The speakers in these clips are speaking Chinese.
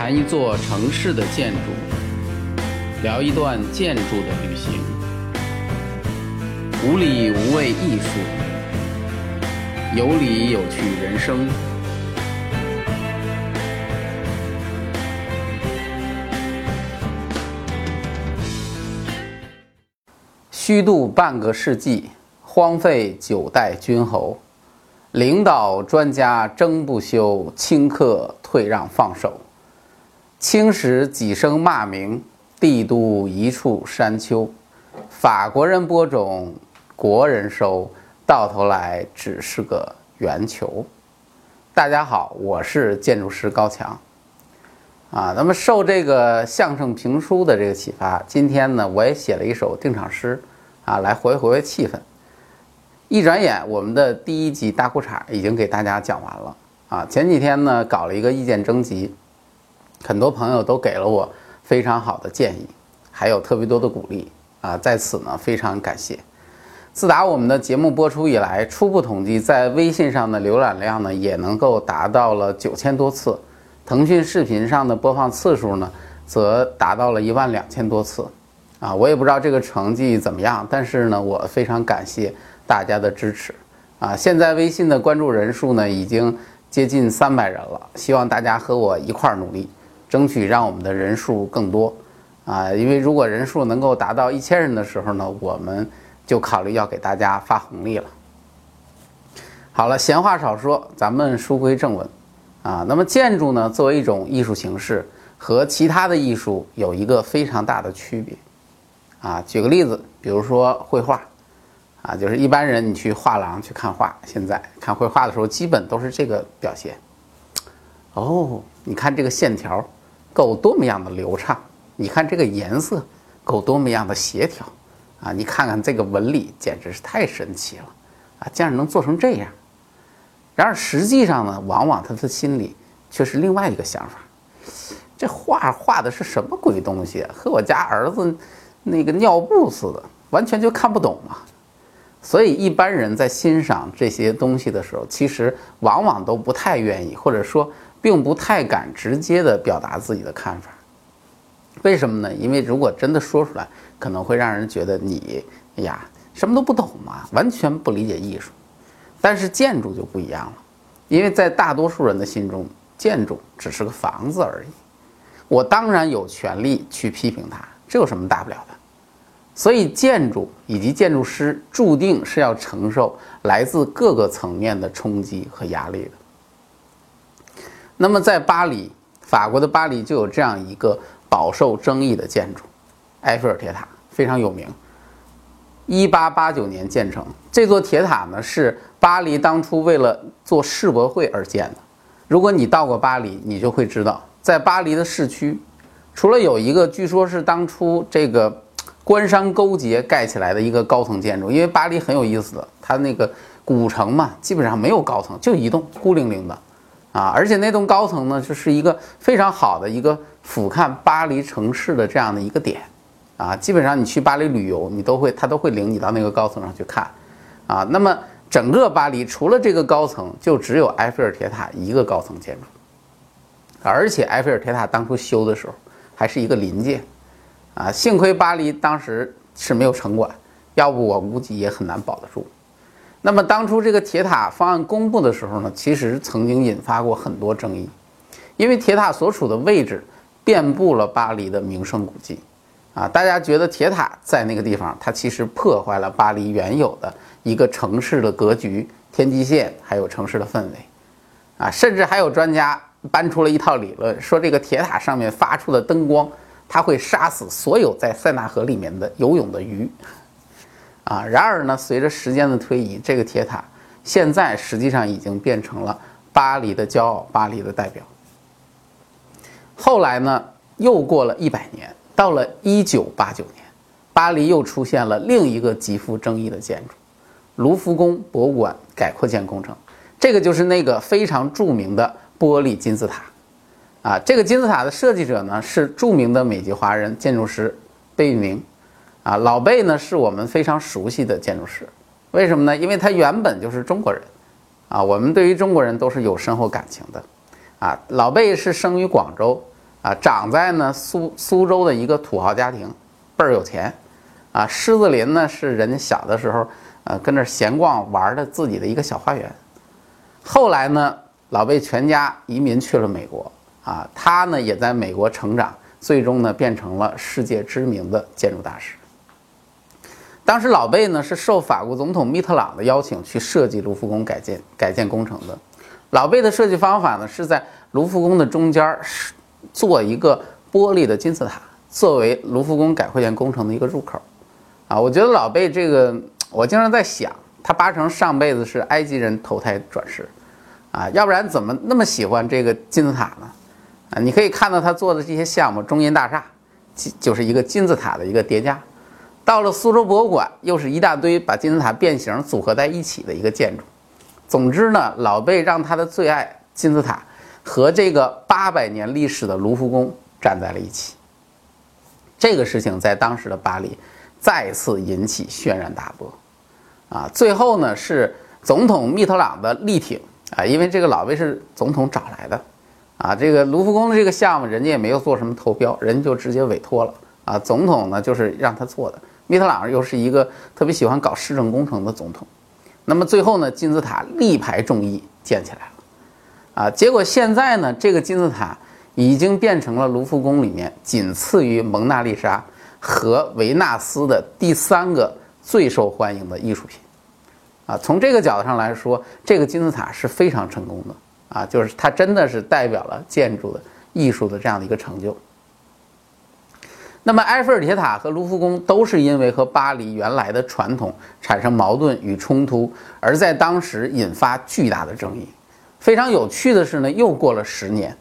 谈一座城市的建筑，聊一段建筑的旅行。无理无畏艺术，有理有趣人生。虚度半个世纪，荒废九代君侯，领导专家争不休，顷刻退让放手。青史几声骂名，帝都一处山丘。法国人播种，国人收，到头来只是个圆球。大家好，我是建筑师高强。啊，那么受这个相声评书的这个启发，今天呢，我也写了一首定场诗，啊，来活跃活跃气氛。一转眼，我们的第一集大裤衩已经给大家讲完了。啊，前几天呢，搞了一个意见征集。很多朋友都给了我非常好的建议，还有特别多的鼓励啊，在此呢非常感谢。自打我们的节目播出以来，初步统计在微信上的浏览量呢也能够达到了九千多次，腾讯视频上的播放次数呢则达到了一万两千多次，啊，我也不知道这个成绩怎么样，但是呢我非常感谢大家的支持，啊，现在微信的关注人数呢已经接近三百人了，希望大家和我一块儿努力。争取让我们的人数更多，啊，因为如果人数能够达到一千人的时候呢，我们就考虑要给大家发红利了。好了，闲话少说，咱们书归正文，啊，那么建筑呢，作为一种艺术形式，和其他的艺术有一个非常大的区别，啊，举个例子，比如说绘画，啊，就是一般人你去画廊去看画，现在看绘画的时候，基本都是这个表现。哦，你看这个线条。够多么样的流畅？你看这个颜色，够多么样的协调啊！你看看这个纹理，简直是太神奇了啊！竟然能做成这样。然而实际上呢，往往他的心里却是另外一个想法：这画画的是什么鬼东西？和我家儿子那个尿布似的，完全就看不懂嘛。所以一般人在欣赏这些东西的时候，其实往往都不太愿意，或者说。并不太敢直接的表达自己的看法，为什么呢？因为如果真的说出来，可能会让人觉得你，哎呀，什么都不懂嘛，完全不理解艺术。但是建筑就不一样了，因为在大多数人的心中，建筑只是个房子而已。我当然有权利去批评它，这有什么大不了的？所以建筑以及建筑师注定是要承受来自各个层面的冲击和压力的。那么，在巴黎，法国的巴黎就有这样一个饱受争议的建筑——埃菲尔铁塔，非常有名。一八八九年建成，这座铁塔呢是巴黎当初为了做世博会而建的。如果你到过巴黎，你就会知道，在巴黎的市区，除了有一个据说是当初这个官商勾结盖起来的一个高层建筑，因为巴黎很有意思的，它那个古城嘛，基本上没有高层，就一栋孤零零的。啊，而且那栋高层呢，就是一个非常好的一个俯瞰巴黎城市的这样的一个点，啊，基本上你去巴黎旅游，你都会他都会领你到那个高层上去看，啊，那么整个巴黎除了这个高层，就只有埃菲尔铁塔一个高层建筑，而且埃菲尔铁塔当初修的时候还是一个临界，啊，幸亏巴黎当时是没有城管，要不我估计也很难保得住。那么当初这个铁塔方案公布的时候呢，其实曾经引发过很多争议，因为铁塔所处的位置遍布了巴黎的名胜古迹，啊，大家觉得铁塔在那个地方，它其实破坏了巴黎原有的一个城市的格局、天际线，还有城市的氛围，啊，甚至还有专家搬出了一套理论，说这个铁塔上面发出的灯光，它会杀死所有在塞纳河里面的游泳的鱼。啊，然而呢，随着时间的推移，这个铁塔现在实际上已经变成了巴黎的骄傲，巴黎的代表。后来呢，又过了一百年，到了一九八九年，巴黎又出现了另一个极富争议的建筑——卢浮宫博物馆改扩建工程。这个就是那个非常著名的玻璃金字塔。啊，这个金字塔的设计者呢，是著名的美籍华人建筑师贝聿铭。啊，老贝呢是我们非常熟悉的建筑师，为什么呢？因为他原本就是中国人，啊，我们对于中国人都是有深厚感情的，啊，老贝是生于广州，啊，长在呢苏苏州的一个土豪家庭，倍儿有钱，啊，狮子林呢是人家小的时候，呃，跟那闲逛玩的自己的一个小花园。后来呢，老贝全家移民去了美国，啊，他呢也在美国成长，最终呢变成了世界知名的建筑大师。当时老贝呢是受法国总统密特朗的邀请去设计卢浮宫改建改建工程的。老贝的设计方法呢是在卢浮宫的中间是。做一个玻璃的金字塔，作为卢浮宫改扩建工程的一个入口，啊，我觉得老贝这个，我经常在想，他八成上辈子是埃及人投胎转世，啊，要不然怎么那么喜欢这个金字塔呢？啊，你可以看到他做的这些项目，中银大厦，就是一个金字塔的一个叠加，到了苏州博物馆，又是一大堆把金字塔变形组合在一起的一个建筑。总之呢，老贝让他的最爱金字塔。和这个八百年历史的卢浮宫站在了一起，这个事情在当时的巴黎再次引起轩然大波，啊，最后呢是总统密特朗的力挺啊，因为这个老贝是总统找来的，啊，这个卢浮宫的这个项目人家也没有做什么投标，人就直接委托了啊，总统呢就是让他做的，密特朗又是一个特别喜欢搞市政工程的总统，那么最后呢金字塔力排众议建起来了。啊，结果现在呢，这个金字塔已经变成了卢浮宫里面仅次于蒙娜丽莎和维纳斯的第三个最受欢迎的艺术品。啊，从这个角度上来说，这个金字塔是非常成功的。啊，就是它真的是代表了建筑的艺术的这样的一个成就。那么，埃菲尔铁塔和卢浮宫都是因为和巴黎原来的传统产生矛盾与冲突，而在当时引发巨大的争议。非常有趣的是呢，又过了十年，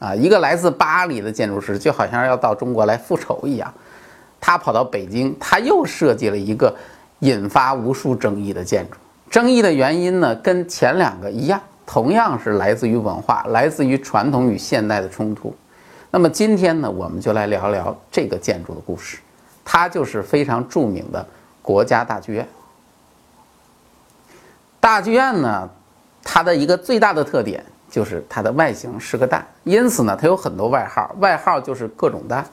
啊，一个来自巴黎的建筑师就好像要到中国来复仇一样，他跑到北京，他又设计了一个引发无数争议的建筑。争议的原因呢，跟前两个一样，同样是来自于文化，来自于传统与现代的冲突。那么今天呢，我们就来聊聊这个建筑的故事，它就是非常著名的国家大剧院。大剧院呢？它的一个最大的特点就是它的外形是个蛋，因此呢，它有很多外号，外号就是各种蛋，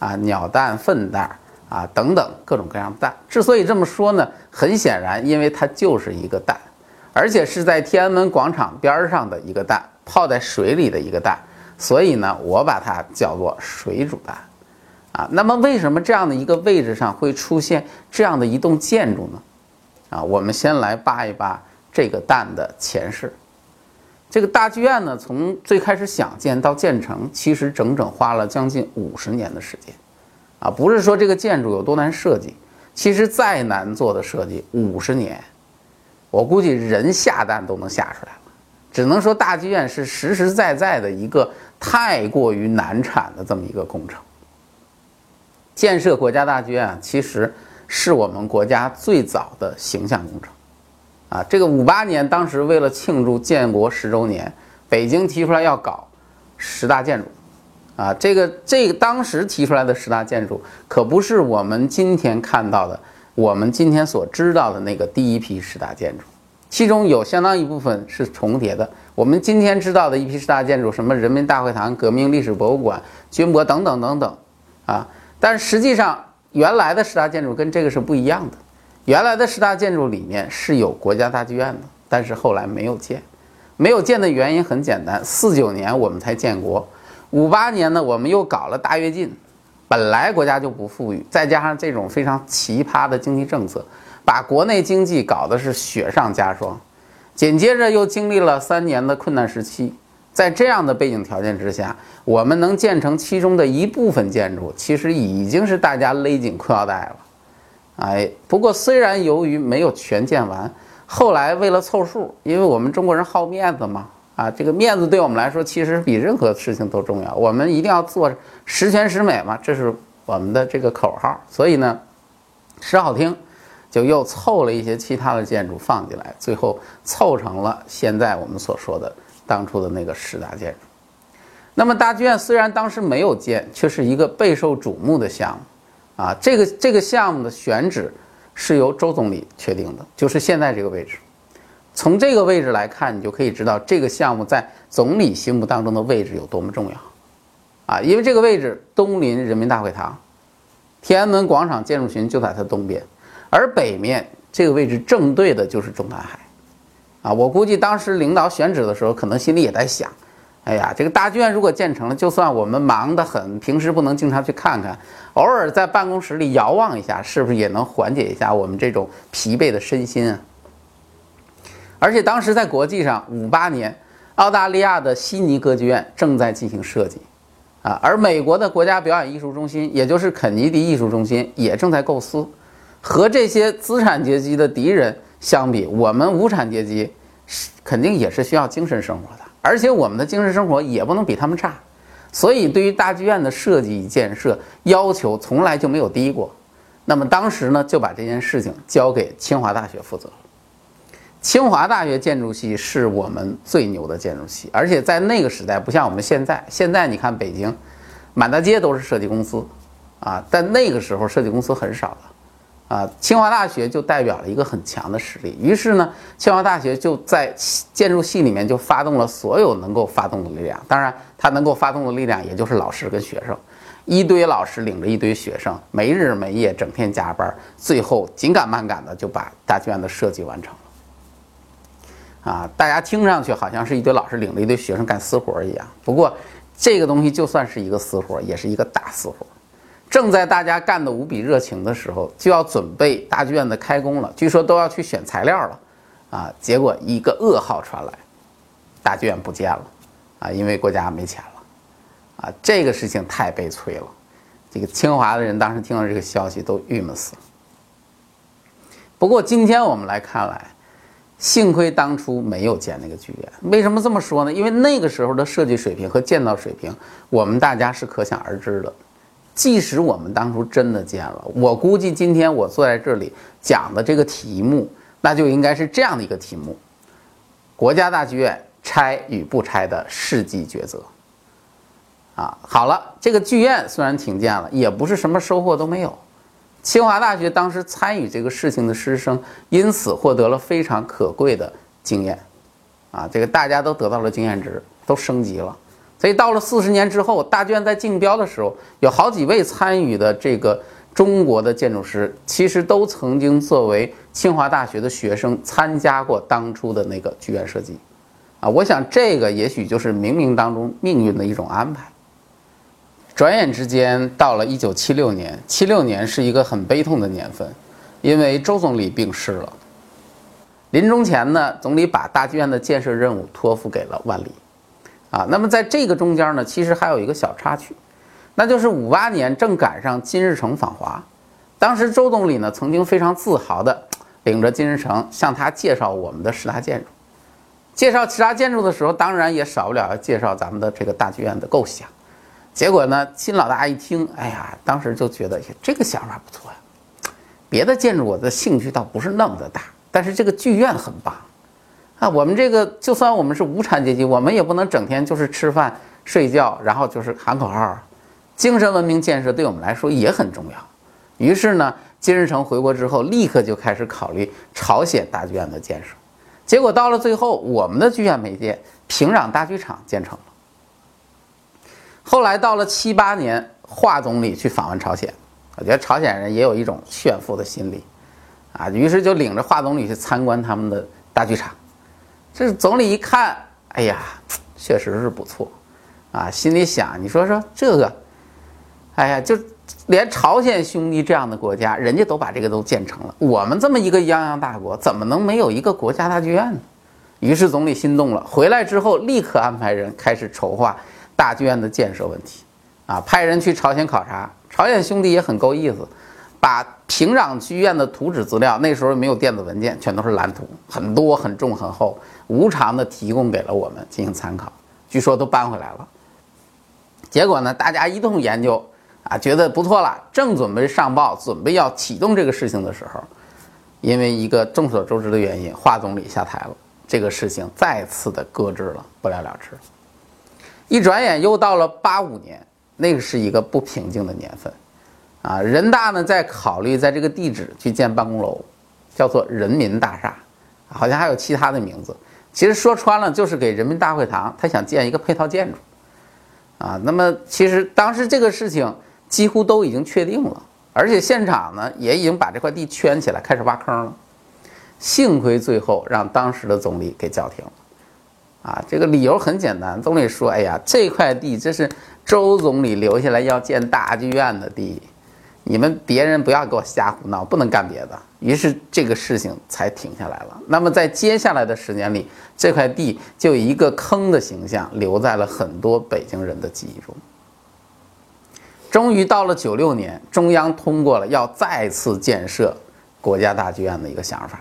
啊，鸟蛋、粪蛋啊等等各种各样的蛋。之所以这么说呢，很显然，因为它就是一个蛋，而且是在天安门广场边上的一个蛋，泡在水里的一个蛋，所以呢，我把它叫做水煮蛋，啊，那么为什么这样的一个位置上会出现这样的一栋建筑呢？啊，我们先来扒一扒。这个蛋的前世，这个大剧院呢，从最开始想建到建成，其实整整花了将近五十年的时间，啊，不是说这个建筑有多难设计，其实再难做的设计，五十年，我估计人下蛋都能下出来了，只能说大剧院是实实在在的一个太过于难产的这么一个工程。建设国家大剧院啊，其实是我们国家最早的形象工程。啊，这个五八年，当时为了庆祝建国十周年，北京提出来要搞十大建筑，啊，这个这个当时提出来的十大建筑，可不是我们今天看到的，我们今天所知道的那个第一批十大建筑，其中有相当一部分是重叠的。我们今天知道的一批十大建筑，什么人民大会堂、革命历史博物馆、军博等等等等，啊，但实际上原来的十大建筑跟这个是不一样的。原来的十大建筑里面是有国家大剧院的，但是后来没有建，没有建的原因很简单，四九年我们才建国，五八年呢我们又搞了大跃进，本来国家就不富裕，再加上这种非常奇葩的经济政策，把国内经济搞得是雪上加霜，紧接着又经历了三年的困难时期，在这样的背景条件之下，我们能建成其中的一部分建筑，其实已经是大家勒紧裤腰带了。哎，不过虽然由于没有全建完，后来为了凑数，因为我们中国人好面子嘛，啊，这个面子对我们来说其实比任何事情都重要，我们一定要做十全十美嘛，这是我们的这个口号。所以呢，说好听，就又凑了一些其他的建筑放进来，最后凑成了现在我们所说的当初的那个十大建筑。那么大剧院虽然当时没有建，却是一个备受瞩目的项目。啊，这个这个项目的选址是由周总理确定的，就是现在这个位置。从这个位置来看，你就可以知道这个项目在总理心目当中的位置有多么重要。啊，因为这个位置东临人民大会堂，天安门广场建筑群就在它东边，而北面这个位置正对的就是中南海，啊，我估计当时领导选址的时候，可能心里也在想，哎呀，这个大剧院如果建成了，就算我们忙得很，平时不能经常去看看，偶尔在办公室里遥望一下，是不是也能缓解一下我们这种疲惫的身心啊？而且当时在国际上，五八年，澳大利亚的悉尼歌剧院正在进行设计，啊，而美国的国家表演艺术中心，也就是肯尼迪艺术中心，也正在构思。和这些资产阶级的敌人相比，我们无产阶级是肯定也是需要精神生活的，而且我们的精神生活也不能比他们差。所以，对于大剧院的设计与建设要求，从来就没有低过。那么当时呢，就把这件事情交给清华大学负责。清华大学建筑系是我们最牛的建筑系，而且在那个时代不像我们现在。现在你看北京，满大街都是设计公司，啊，但那个时候设计公司很少的，啊，清华大学就代表了一个很强的实力。于是呢，清华大学就在建筑系里面就发动了所有能够发动的力量。当然，它能够发动的力量也就是老师跟学生，一堆老师领着一堆学生，没日没夜，整天加班，最后紧赶慢赶的就把大剧院的设计完成了。啊，大家听上去好像是一堆老师领着一堆学生干私活一样。不过，这个东西就算是一个私活，也是一个大私活。正在大家干得无比热情的时候，就要准备大剧院的开工了。据说都要去选材料了，啊，结果一个噩耗传来，大剧院不见了，啊，因为国家没钱了，啊，这个事情太悲催了。这个清华的人当时听到这个消息都郁闷死了。不过今天我们来看来。幸亏当初没有建那个剧院，为什么这么说呢？因为那个时候的设计水平和建造水平，我们大家是可想而知的。即使我们当初真的建了，我估计今天我坐在这里讲的这个题目，那就应该是这样的一个题目：国家大剧院拆与不拆的世纪抉择。啊，好了，这个剧院虽然停建了，也不是什么收获都没有。清华大学当时参与这个事情的师生，因此获得了非常可贵的经验，啊，这个大家都得到了经验值，都升级了。所以到了四十年之后，大剧院在竞标的时候，有好几位参与的这个中国的建筑师，其实都曾经作为清华大学的学生参加过当初的那个剧院设计，啊，我想这个也许就是冥冥当中命运的一种安排。转眼之间到了一九七六年，七六年是一个很悲痛的年份，因为周总理病逝了。临终前呢，总理把大剧院的建设任务托付给了万里。啊，那么在这个中间呢，其实还有一个小插曲，那就是五八年正赶上金日成访华，当时周总理呢曾经非常自豪地领着金日成向他介绍我们的十大建筑，介绍其他建筑的时候，当然也少不了要介绍咱们的这个大剧院的构想。结果呢，金老大一听，哎呀，当时就觉得这个想法不错呀。别的建筑我的兴趣倒不是那么的大，但是这个剧院很棒啊。我们这个就算我们是无产阶级，我们也不能整天就是吃饭睡觉，然后就是喊口号。精神文明建设对我们来说也很重要。于是呢，金日成回国之后，立刻就开始考虑朝鲜大剧院的建设。结果到了最后，我们的剧院没建，平壤大剧场建成了。后来到了七八年，华总理去访问朝鲜，我觉得朝鲜人也有一种炫富的心理，啊，于是就领着华总理去参观他们的大剧场。这总理一看，哎呀，确实是不错，啊，心里想，你说说这个，哎呀，就连朝鲜兄弟这样的国家，人家都把这个都建成了，我们这么一个泱泱大国，怎么能没有一个国家大剧院呢？于是总理心动了，回来之后立刻安排人开始筹划。大剧院的建设问题，啊，派人去朝鲜考察，朝鲜兄弟也很够意思，把平壤剧院的图纸资料，那时候没有电子文件，全都是蓝图，很多很重很厚，无偿的提供给了我们进行参考，据说都搬回来了。结果呢，大家一通研究，啊，觉得不错了，正准备上报，准备要启动这个事情的时候，因为一个众所周知的原因，华总理下台了，这个事情再次的搁置了，不了了之。一转眼又到了八五年，那个是一个不平静的年份，啊，人大呢在考虑在这个地址去建办公楼，叫做人民大厦，好像还有其他的名字。其实说穿了就是给人民大会堂，他想建一个配套建筑，啊，那么其实当时这个事情几乎都已经确定了，而且现场呢也已经把这块地圈起来，开始挖坑了。幸亏最后让当时的总理给叫停了。啊，这个理由很简单，总理说：“哎呀，这块地这是周总理留下来要建大剧院的地，你们别人不要给我瞎胡闹，不能干别的。”于是这个事情才停下来了。那么在接下来的时间里，这块地就一个坑的形象留在了很多北京人的记忆中。终于到了九六年，中央通过了要再次建设国家大剧院的一个想法。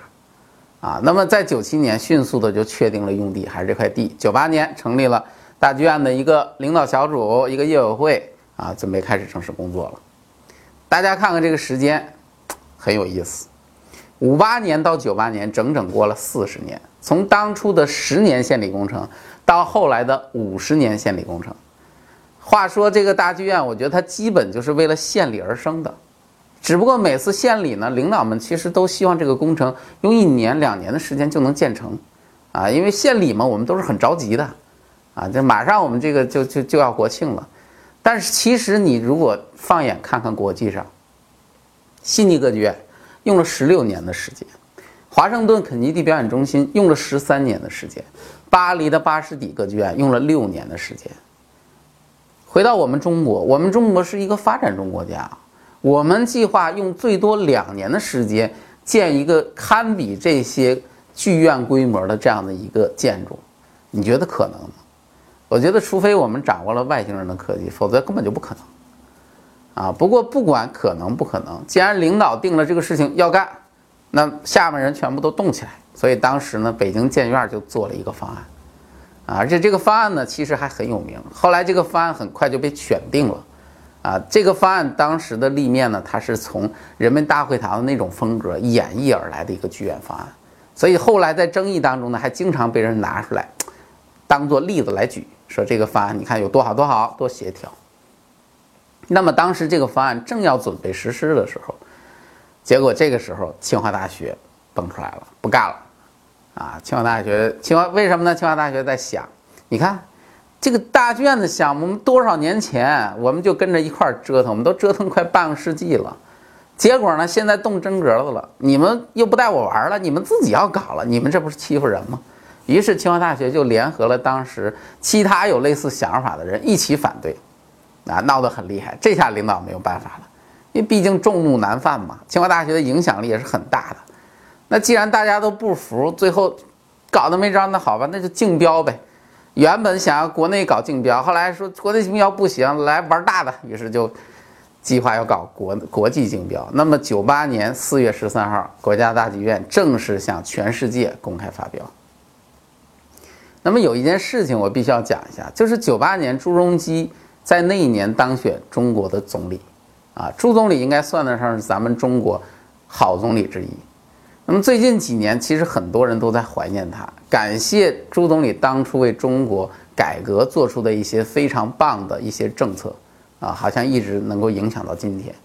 啊，那么在九七年迅速的就确定了用地，还是这块地。九八年成立了大剧院的一个领导小组，一个业委会啊，准备开始正式工作了。大家看看这个时间，很有意思。五八年到九八年，整整过了四十年，从当初的十年献礼工程到后来的五十年献礼工程。话说这个大剧院，我觉得它基本就是为了献礼而生的。只不过每次献礼呢，领导们其实都希望这个工程用一年两年的时间就能建成，啊，因为献礼嘛，我们都是很着急的，啊，这马上我们这个就就就要国庆了。但是其实你如果放眼看看国际上，悉尼歌剧院用了十六年的时间，华盛顿肯尼迪表演中心用了十三年的时间，巴黎的巴士底歌剧院用了六年的时间。回到我们中国，我们中国是一个发展中国家。我们计划用最多两年的时间建一个堪比这些剧院规模的这样的一个建筑，你觉得可能吗？我觉得，除非我们掌握了外星人的科技，否则根本就不可能。啊，不过不管可能不可能，既然领导定了这个事情要干，那下面人全部都动起来。所以当时呢，北京建院就做了一个方案，啊，而且这个方案呢，其实还很有名。后来这个方案很快就被选定了。啊，这个方案当时的立面呢，它是从人民大会堂的那种风格演绎而来的一个剧院方案，所以后来在争议当中呢，还经常被人拿出来当做例子来举，说这个方案你看有多好多好多协调。那么当时这个方案正要准备实施的时候，结果这个时候清华大学蹦出来了，不干了。啊，清华大学，清华为什么呢？清华大学在想，你看。这个大剧院的项目，我们多少年前我们就跟着一块折腾，我们都折腾快半个世纪了。结果呢，现在动真格子了，你们又不带我玩了，你们自己要搞了，你们这不是欺负人吗？于是清华大学就联合了当时其他有类似想法的人一起反对，啊，闹得很厉害。这下领导没有办法了，因为毕竟众怒难犯嘛。清华大学的影响力也是很大的。那既然大家都不服，最后搞得没招，那好吧，那就竞标呗。原本想要国内搞竞标，后来说国内竞标不行，来玩大的，于是就计划要搞国国际竞标。那么九八年四月十三号，国家大剧院正式向全世界公开发标。那么有一件事情我必须要讲一下，就是九八年朱镕基在那一年当选中国的总理，啊，朱总理应该算得上是咱们中国好总理之一。那么最近几年，其实很多人都在怀念他，感谢朱总理当初为中国改革做出的一些非常棒的一些政策，啊，好像一直能够影响到今天。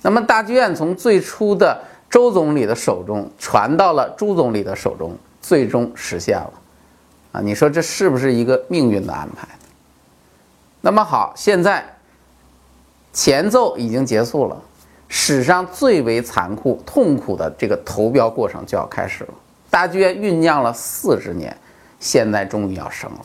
那么大剧院从最初的周总理的手中传到了朱总理的手中，最终实现了，你说这是不是一个命运的安排？那么好，现在前奏已经结束了。史上最为残酷、痛苦的这个投标过程就要开始了。大剧院酝酿了四十年，现在终于要生了。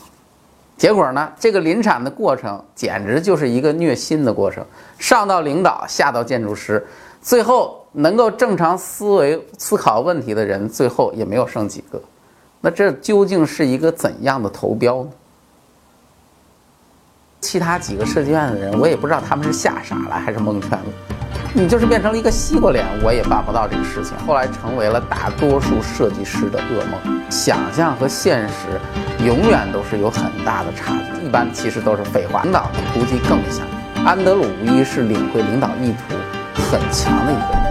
结果呢，这个临产的过程简直就是一个虐心的过程，上到领导，下到建筑师，最后能够正常思维思考问题的人，最后也没有剩几个。那这究竟是一个怎样的投标呢？其他几个设计院的人，我也不知道他们是吓傻了还是蒙圈了。你就是变成了一个西瓜脸，我也办不到这个事情。后来成为了大多数设计师的噩梦。想象和现实永远都是有很大的差距，一般其实都是废话。领导估计更像。安德鲁无疑是领会领导意图很强的一个人。